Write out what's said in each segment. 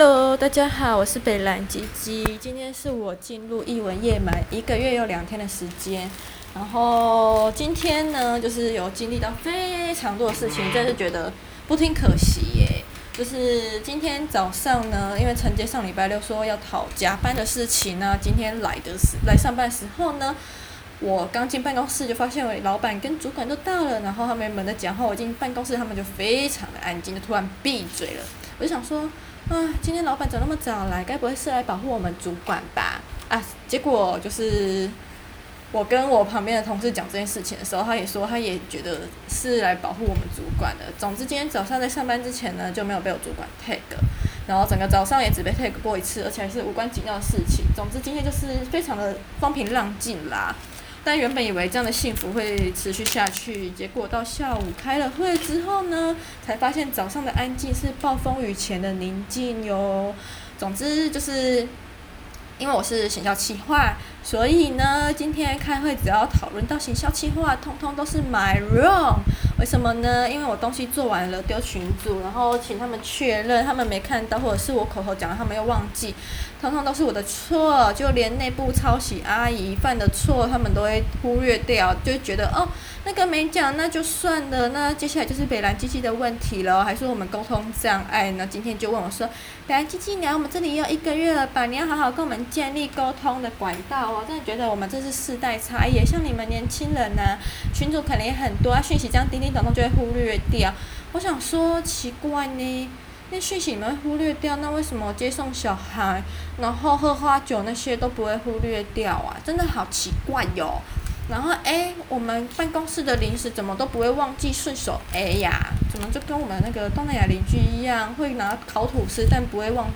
Hello，大家好，我是北兰吉吉。今天是我进入艺文夜满一个月又两天的时间，然后今天呢，就是有经历到非常多的事情，真是觉得不听可惜耶。就是今天早上呢，因为承接上礼拜六说要讨加班的事情呢，今天来的时来上班的时候呢，我刚进办公室就发现我老板跟主管都到了，然后他们原本在讲话，我进办公室他们就非常的安静，就突然闭嘴了。我就想说。啊，今天老板怎么那么早来？该不会是来保护我们主管吧？啊，结果就是我跟我旁边的同事讲这件事情的时候，他也说他也觉得是来保护我们主管的。总之，今天早上在上班之前呢，就没有被我主管 tag，然后整个早上也只被 tag 过一次，而且还是无关紧要的事情。总之，今天就是非常的风平浪静啦。但原本以为这样的幸福会持续下去，结果到下午开了会之后呢，才发现早上的安静是暴风雨前的宁静哟。总之就是，因为我是行销企划，所以呢，今天开会只要讨论到行销企划，通通都是 my wrong。为什么呢？因为我东西做完了丢群组，然后请他们确认，他们没看到，或者是我口头讲，他们又忘记。通通都是我的错，就连内部抄袭阿姨犯的错，他们都会忽略掉，就觉得哦，那个没讲，那就算了。那接下来就是北兰机器的问题了，还是我们沟通障碍？那今天就问我说，北兰机器，你来我们这里要一个月了吧？你要好好跟我们建立沟通的管道我。真的觉得我们这是世代差异，像你们年轻人呢、群主可能也很多啊，讯息这样叮叮咚咚就会忽略掉。我想说，奇怪呢。那讯息你们会忽略掉，那为什么接送小孩，然后喝花酒那些都不会忽略掉啊？真的好奇怪哟。然后诶，我们办公室的零食怎么都不会忘记顺手 A 呀？怎么就跟我们那个东南亚邻居一样，会拿烤吐司，但不会忘，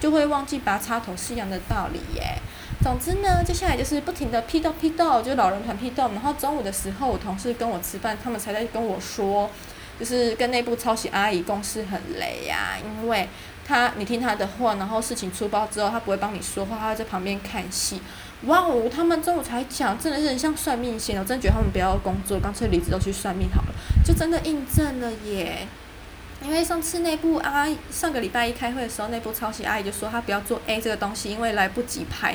就会忘记拔插头是一样的道理耶。总之呢，接下来就是不停的批斗批斗，就老人团批斗。然后中午的时候，我同事跟我吃饭，他们才在跟我说。就是跟内部抄袭阿姨公司很累呀、因为他你听他的话，然后事情出包之后，他不会帮你说话，他在旁边看戏。哇哦，他们中午才讲，真的是很像算命仙，我真的觉得他们不要工作，干脆离职都去算命好了，就真的印证了耶。因为上次内部阿姨上个礼拜一开会的时候，内部抄袭阿姨就说她不要做 A 这个东西，因为来不及拍。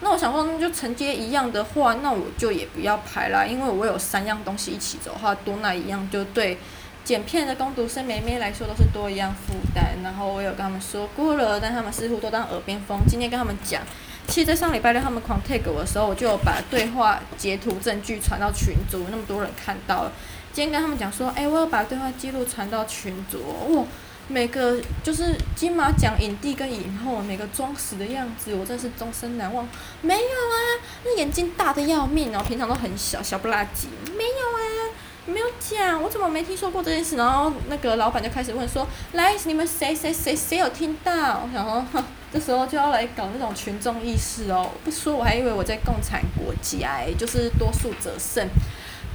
那我想说，那就承接一样的话，那我就也不要拍啦，因为我有三样东西一起走的话，多那一样就对。剪片的工读生妹妹来说都是多一样负担，然后我有跟他们说过了，但他们似乎都当耳边风。今天跟他们讲，其实，在上礼拜六他们狂 tag 我的时候，我就有把对话截图证据传到群组，那么多人看到了。今天跟他们讲说，哎、我有把对话记录传到群组，哇，每个就是金马奖影帝跟影后，每个装死的样子，我真是终身难忘。没有啊，那眼睛大的要命哦，平常都很小，小不拉几，没有啊。没有讲，我怎么没听说过这件事？然后那个老板就开始问说：“来，你们谁谁谁谁有听到？”然后，这时候就要来搞那种群众意识哦。不说我还以为我在共产国家，就是多数者胜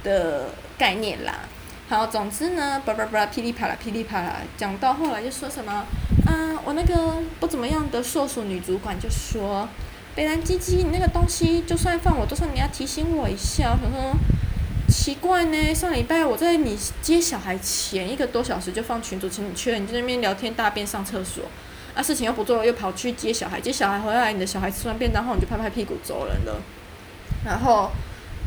的概念啦。好，总之呢，叭叭叭，噼里啪啦，噼里啪啦，讲到后来就说什么，嗯，我那个不怎么样的硕鼠女主管就说：“北兰鸡鸡，你那个东西就算放我桌上，你要提醒我一下。”我想说。奇怪呢，上礼拜我在你接小孩前一个多小时就放群主，请你去了，你在那边聊天大便上厕所，啊事情又不做，又跑去接小孩，接小孩回来，你的小孩吃完便当后你就拍拍屁股走人了，然后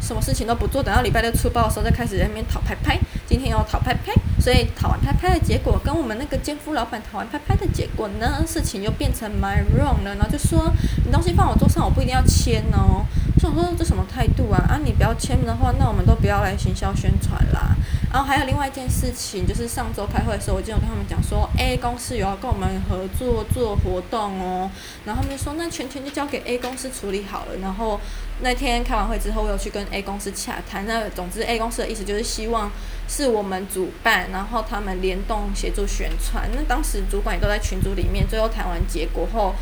什么事情都不做，等到礼拜六出包的时候再开始在那边讨拍拍，今天要讨拍拍，所以讨完拍拍的结果跟我们那个奸夫老板讨完拍拍的结果呢，事情又变成 my wrong 了，然后就说你东西放我桌上，我不一定要签哦。我说这什么态度啊？啊，你不要签的话，那我们都不要来行销宣传啦。然后还有另外一件事情，就是上周开会的时候，我就有跟他们讲说，A 公司有要跟我们合作做活动哦。然后他们就说，那全权就交给 A 公司处理好了。然后那天开完会之后，我有去跟 A 公司洽谈。那总之 A 公司的意思就是希望是我们主办，然后他们联动协助宣传。那当时主管也都在群组里面。最后谈完结果后。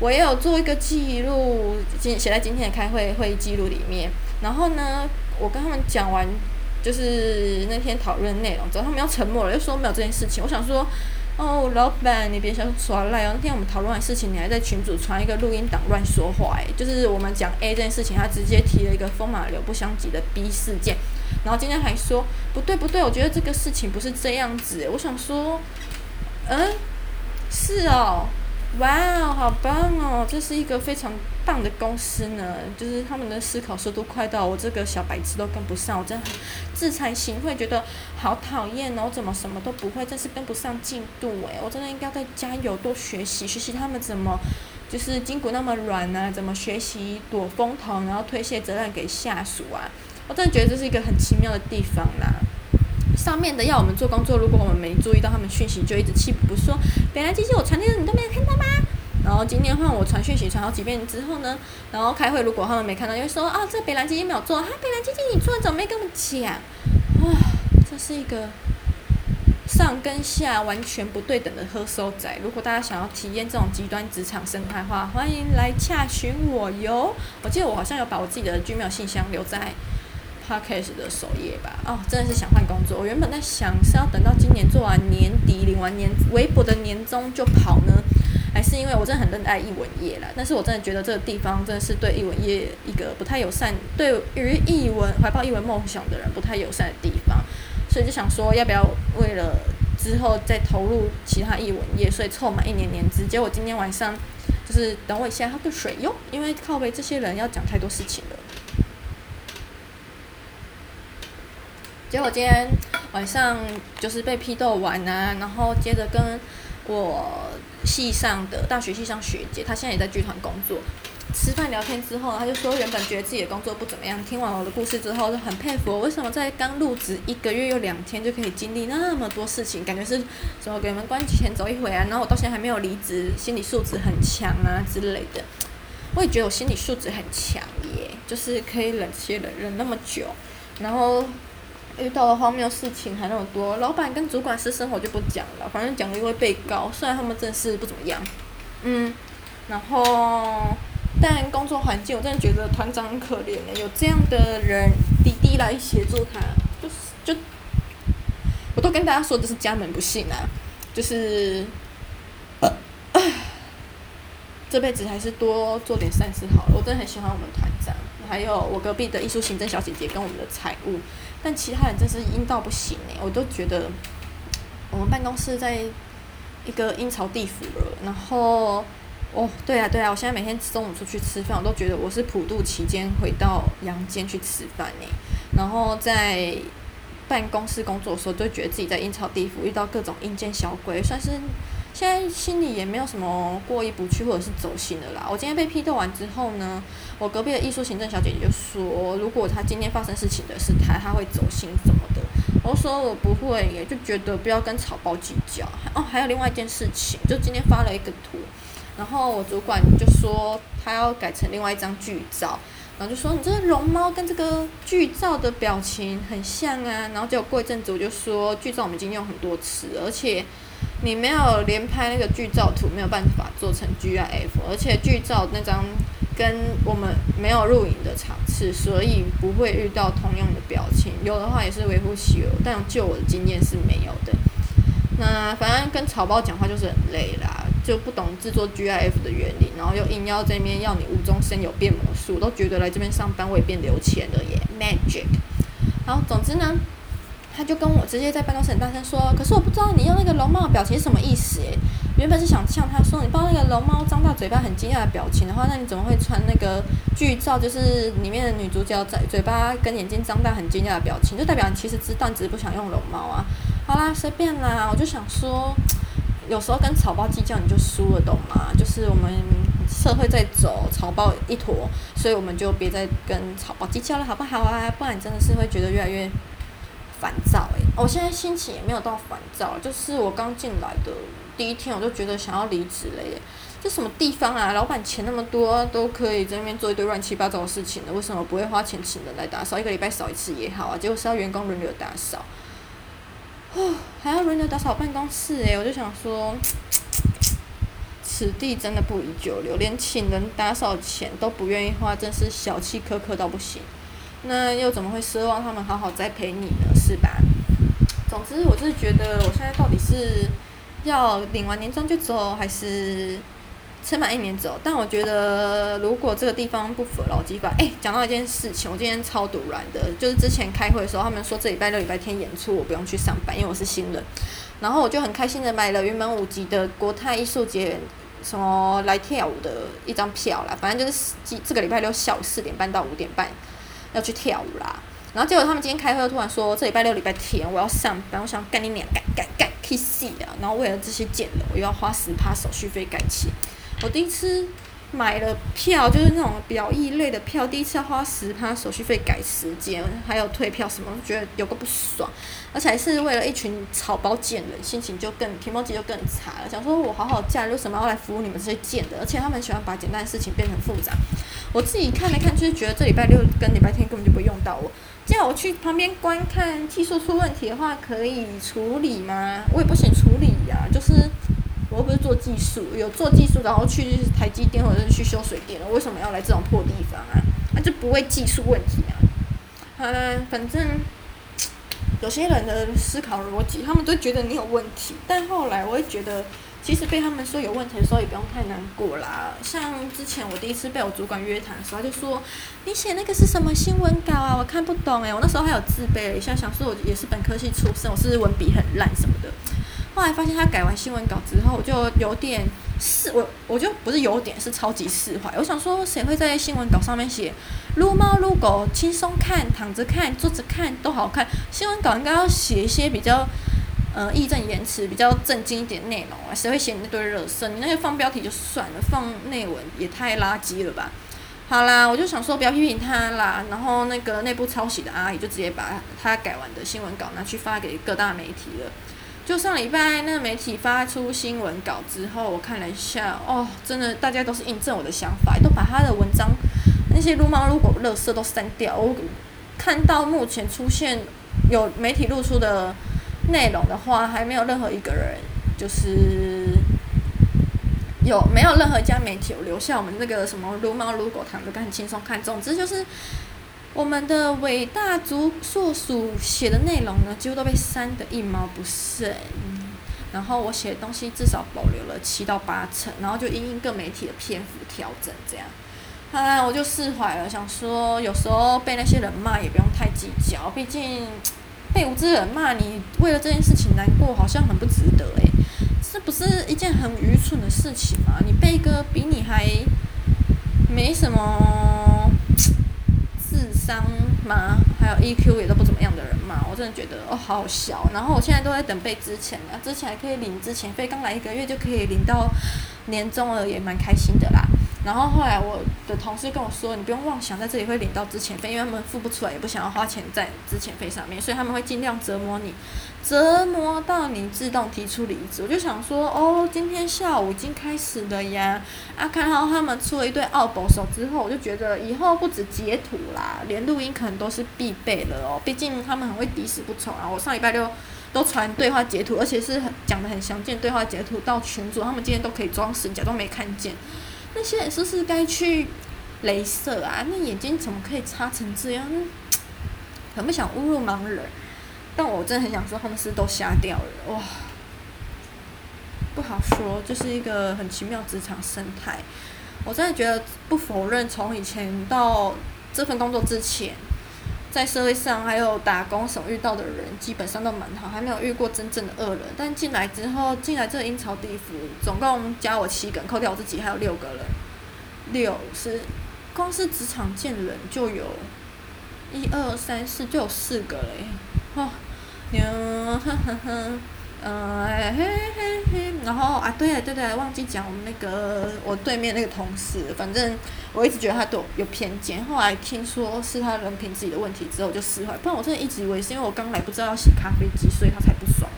我也有做一个记录，今写在今天的开会会议记录里面。然后呢，我跟他们讲完，就是那天讨论内容之后，他们要沉默了，又说没有这件事情。我想说，哦，老板，你别想耍赖哦。那天我们讨论完事情，你还在群组传一个录音档乱说话，诶，就是我们讲 A 这件事情，他直接提了一个风马牛不相及的 B 事件。然后今天还说不对不对，我觉得这个事情不是这样子。我想说，嗯，是哦。哇哦，好棒哦！这是一个非常棒的公司呢，就是他们的思考速度快到我这个小白痴都跟不上，我真的很自惭形秽，觉得好讨厌哦！我怎么什么都不会，真是跟不上进度诶，我真的应该再加油，多学习学习他们怎么就是筋骨那么软呢、啊？怎么学习躲风头，然后推卸责任给下属啊？我真的觉得这是一个很奇妙的地方啦。上面的要我们做工作，如果我们没注意到他们讯息，就一直气不说。本来这些我传的你都没有看到吗？然后今天换我传讯息传好几遍之后呢，然后开会如果他们没看到，又说啊，这北兰姐姐没有做，哈，北兰姐姐你做了怎么没跟我们讲？哇，这是一个上跟下完全不对等的喝收仔。如果大家想要体验这种极端职场生态化，欢迎来洽询我哟。我记得我好像有把我自己的 Gmail 信箱留在。Podcast 的首页吧，哦，真的是想换工作。我原本在想是要等到今年做完年底领完年微博的年终就跑呢，还是因为我真的很热爱艺文业啦。但是我真的觉得这个地方真的是对艺文业一个不太友善，对于艺文怀抱艺文梦想的人不太友善的地方，所以就想说要不要为了之后再投入其他艺文业，所以凑满一年年资。结果今天晚上就是等我一下喝个水哟，因为靠背这些人要讲太多事情了。结果今天晚上就是被批斗完啊，然后接着跟我系上的大学系上学姐，她现在也在剧团工作。吃饭聊天之后，她就说原本觉得自己的工作不怎么样，听完我的故事之后，就很佩服我为什么在刚入职一个月又两天就可以经历那么多事情，感觉是什么给门关前走一回啊，然后我到现在还没有离职，心理素质很强啊之类的。我也觉得我心理素质很强耶，就是可以忍气忍忍那么久，然后。遇到的荒谬事情还那么多，老板跟主管私生活就不讲了，反正讲了又会被告。虽然他们真的是不怎么样，嗯，然后但工作环境我真的觉得团长很可怜呢，有这样的人滴滴来协助他，就是就我都跟大家说这是家门不幸啊，就是呃，这辈子还是多做点善事好了。我真的很喜欢我们团长，还有我隔壁的艺术行政小姐姐跟我们的财务。但其他人真是阴到不行哎，我都觉得我们办公室在一个阴曹地府了。然后，哦，对啊对啊，我现在每天中午出去吃饭，我都觉得我是普渡期间回到阳间去吃饭呢。然后在办公室工作的时候，就觉得自己在阴曹地府遇到各种阴间小鬼，算是。现在心里也没有什么过意不去或者是走心的啦。我今天被批斗完之后呢，我隔壁的艺术行政小姐姐就说，如果她今天发生事情的是她，她会走心什么的。我说我不会耶，就觉得不要跟草包计较。哦，还有另外一件事情，就今天发了一个图，然后我主管就说他要改成另外一张剧照，然后就说你这个龙猫跟这个剧照的表情很像啊。然后结果过一阵子我就说剧照我们已经用很多次，而且。你没有连拍那个剧照图，没有办法做成 GIF，而且剧照那张跟我们没有录影的场次，所以不会遇到同样的表情。有的话也是微乎其微，但就我的经验是没有的。那反正跟草包讲话就是很累啦，就不懂制作 GIF 的原理，然后又硬要这边要你无中生有变魔术，都觉得来这边上班我也变有钱了耶，Magic。好，总之呢。他就跟我直接在办公室很大声说，可是我不知道你用那个龙猫表情什么意思诶，原本是想向他说，你不知道那个龙猫张大嘴巴很惊讶的表情的话，那你怎么会穿那个剧照？就是里面的女主角在嘴巴跟眼睛张大很惊讶的表情，就代表你其实知道，你只是不想用龙猫啊。好啦，随便啦，我就想说，有时候跟草包计较你就输了，懂吗？就是我们社会在走，草包一坨，所以我们就别再跟草包计较了，好不好啊？不然你真的是会觉得越来越。烦躁诶，我现在心情也没有到烦躁，就是我刚进来的第一天，我就觉得想要离职了耶。这什么地方啊？老板钱那么多，都可以在那边做一堆乱七八糟的事情的，为什么不会花钱请人来打扫？一个礼拜扫一次也好啊，结果是要员工轮流打扫，哦，还要轮流打扫办公室诶，我就想说，此地真的不宜久留，连请人打扫钱都不愿意花，真是小气苛刻到不行。那又怎么会奢望他们好好栽培你呢？是吧？总之，我就是觉得，我现在到底是要领完年终就走，还是撑满一年走？但我觉得，如果这个地方不符合劳基法，哎，讲到一件事情，我今天超赌烂的，就是之前开会的时候，他们说这礼拜六、礼拜天演出，我不用去上班，因为我是新人。然后我就很开心的买了云门舞集的国泰艺术节什么来跳舞的一张票啦，反正就是这这个礼拜六下午四点半到五点半要去跳舞啦。然后结果他们今天开会突然说，这礼拜六礼拜天我要上班，我想干你娘，干干干，去死啊！然后为了这些贱人，我又要花十趴手续费改期。我第一次买了票，就是那种表意类的票，第一次要花十趴手续费改时间，还有退票什么，觉得有个不爽。而且还是为了一群草包贱人，心情就更提莫吉就更差了。想说我好好假，为什么要来服务你们这些贱的？而且他们喜欢把简单的事情变成复杂。我自己看来看，就是觉得这礼拜六跟礼拜天根本就不用到我。叫我去旁边观看，技术出问题的话可以处理吗？我也不行处理呀、就是我又不是做技术，有做技术然后去台积电或者是去修水电，我为什么要来这种破地方啊？那、就不会技术问题啊。好了，反正有些人的思考逻辑，他们都觉得你有问题，但后来我会觉得。其实被他们说有问题的时候也不用太难过啦。像之前我第一次被我主管约谈的时候，他就说：“你写那个是什么新闻稿啊？我看不懂诶。”我那时候还有自卑了一下，想说我也是本科系出身，我是文笔很烂什么的。后来发现他改完新闻稿之后，我就有点释我我就不是有点是超级释怀。我想说，谁会在新闻稿上面写撸猫撸狗，轻松看、躺着看、坐着看都好看？新闻稿应该要写一些比较。呃，义正言辞，比较正经一点内容啊，谁会写你那堆热色？你那些放标题就算了，放内文也太垃圾了吧？好啦，我就想说不要批评他啦。然后那个内部抄袭的阿姨就直接把他改完的新闻稿拿去发给各大媒体了。就上礼拜那个媒体发出新闻稿之后，我看了一下，哦，真的大家都是印证我的想法，都把他的文章那些撸猫撸狗热色都删掉。我看到目前出现有媒体露出的。内容的话，还没有任何一个人，就是有没有任何一家媒体有留下我们那个什么撸猫撸狗躺着看很轻松看。总之就是我们的伟大族所属写的内容呢，几乎都被删得一毛不剩。然后我写的东西至少保留了七到八成，然后就因应各媒体的篇幅调整这样。啊，我就释怀了，想说有时候被那些人骂也不用太计较，毕竟。被无知人骂你，为了这件事情难过，好像很不值得诶，这不是一件很愚蠢的事情嘛？你被一个比你还没什么智商吗？还有 EQ 也都不怎么样的人骂，我真的觉得哦，好好笑。然后我现在都在等被资遣了，资遣还可以领之前费，刚来一个月就可以领到年终了，也蛮开心的啦。然后后来我的同事跟我说，你不用妄想在这里会领到之前费，因为他们付不出来，也不想要花钱在之前费上面，所以他们会尽量折磨你，折磨到你自动提出离职。我就想说，哦，今天下午已经开始了呀！啊，看到他们出了一对奥步手之后，我就觉得以后不止截图啦，连录音可能都是必备了哦。毕竟他们很会敌死不从啊！我上礼拜六都传对话截图，而且是很讲得很详尽对话截图到群组，他们今天都可以装死，假装没看见。那些人是不是该去镭射啊？那眼睛怎么可以擦成这样？很不想侮辱盲人，但我真的很想说，他们是，都瞎掉了哇！不好说，就是一个很奇妙职场生态。我真的觉得不否认，从以前到这份工作之前，在社会上还有打工所遇到的人，基本上都蛮好，还没有遇过真正的恶人。但进来之后，进来这个阴曹地府，总共加我七个人，扣掉我自己还有六个人，六是光是职场见人就有一二三四，就有四个嘞，哦，牛，呵呵呵。嗯，嘿嘿嘿，然后啊，对了对对，忘记讲我们那个我对面那个同事，反正我一直觉得他对我有偏见，后来听说是他人品自己的问题之后，就释怀。不然我真的一直以为是因为我刚来不知道要洗咖啡机，所以他才不爽。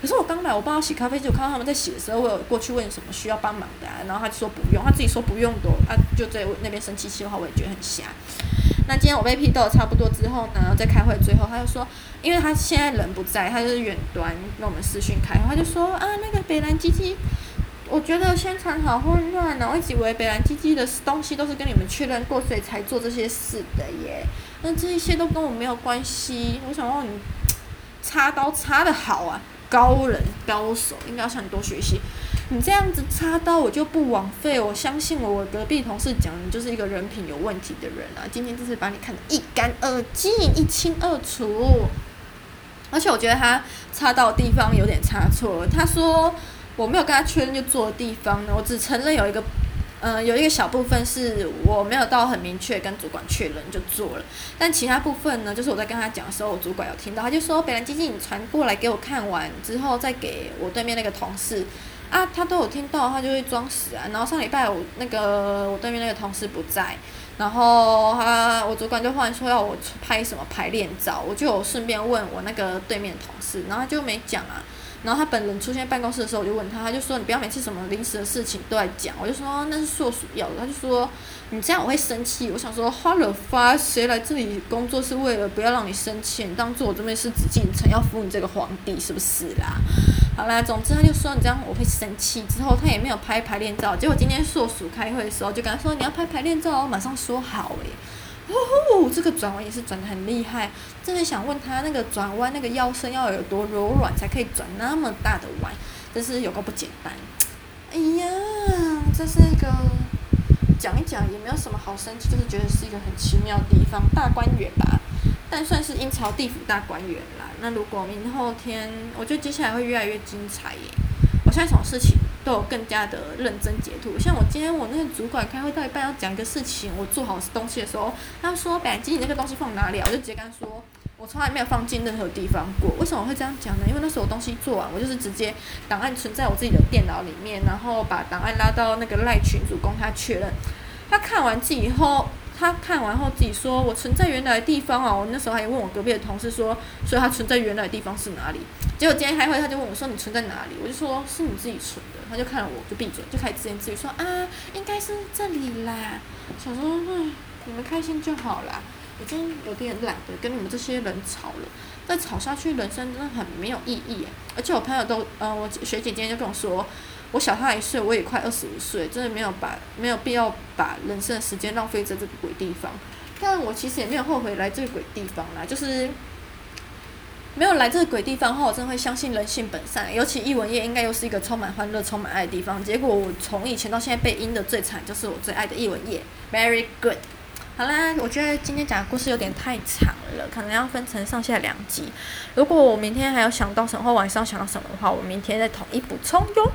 可是我刚来，我不知道洗咖啡机，我看到他们在洗的时候，我有过去问什么需要帮忙的，啊，然后他就说不用，他自己说不用的，啊，就在那边生气气的话，我也觉得很瞎。那今天我被批斗的差不多之后呢，在开会最后，他就说，因为他现在人不在，他就是远端跟我们视讯开，他就说啊，那个北兰基基，我觉得宣传好混乱呢，我一直以为北兰基基的东西都是跟你们确认过，所以才做这些事的耶，那这一些都跟我没有关系。我想问你，插刀插得好啊，高人高手，应该要向你多学习。你这样子插刀，我就不枉费。我相信我，我隔壁同事讲，你就是一个人品有问题的人啊。今天就是把你看得一干二净、一清二楚。而且我觉得他插刀的地方有点插错。他说我没有跟他确认就做的地方呢，我只承认有一个。嗯、有一个小部分是我没有到很明确跟主管确认就做了，但其他部分呢，就是我在跟他讲的时候，我主管有听到，他就说：“北兰基金，你传过来给我看完之后，再给我对面那个同事啊，他都有听到，他就会装死啊。”然后上礼拜我那个我对面那个同事不在，然后他我主管就忽然说要我拍什么排练照，我就顺便问我那个对面同事，然后他就没讲啊。然后他本人出现在办公室的时候，我就问他，他就说：“你不要每次什么临时的事情都来讲。”我就说：“那是硕鼠要的。”他就说：“你这样我会生气。”我想说：“花了发，谁来这里工作是为了不要让你生气？你当做我这边是紫禁城，要服你这个皇帝是不是啦？”好啦，总之他就说：“你这样我会生气。”之后他也没有拍排练照。结果今天硕鼠开会的时候，就跟他说：“你要拍排练照，我马上说好。”诶。哦，这个转弯也是转得很厉害，真的想问他那个转弯那个腰身要有多柔软才可以转那么大的弯，真是有个不简单。哎呀，这是一个讲一讲也没有什么好生气，就是觉得是一个很奇妙的地方，大观园吧，但算是阴曹地府大观园啦。那如果明后天，我觉得接下来会越来越精彩耶。我现在什么事情？都有更加的认真截图，像我今天我那个主管开会到一半要讲一个事情，我做好东西的时候，他说：“北兰基，你那个东西放哪里啊？”我就直接跟他说：“我从来没有放进任何地方过。”为什么我会这样讲呢？因为那时候我东西做完，我就是直接档案存在我自己的电脑里面，然后把档案拉到那个赖群组供他确认。他看完自己以后。他看完后自己说：“我存在原来的地方啊！”我那时候还问我隔壁的同事说：“所以他存在原来的地方是哪里？”结果今天开会，他就问我说：“你存在哪里？”我就说：“是你自己存的。”他就看了我就闭嘴，就开始自言自语说：“啊，应该是这里啦。”想说：“嗯，你们开心就好啦。”已经有点懒得跟你们这些人吵了，再吵下去，人生真的很没有意义。而且我朋友都，呃，我学姐今天就跟我说。我小他一岁，我也快二十五岁，真的没有把没有必要把人生的时间浪费在这个鬼地方。但我其实也没有后悔来这个鬼地方啦，就是没有来这个鬼地方后，我真的会相信人性本善。尤其艺文业应该又是一个充满欢乐、充满爱的地方。结果我从以前到现在被阴的最惨，就是我最爱的艺文业。Very good。好啦，我觉得今天讲的故事有点太长了，可能要分成上下两集。如果我明天还有想到什么，或晚上想到什么的话，我明天再统一补充哟。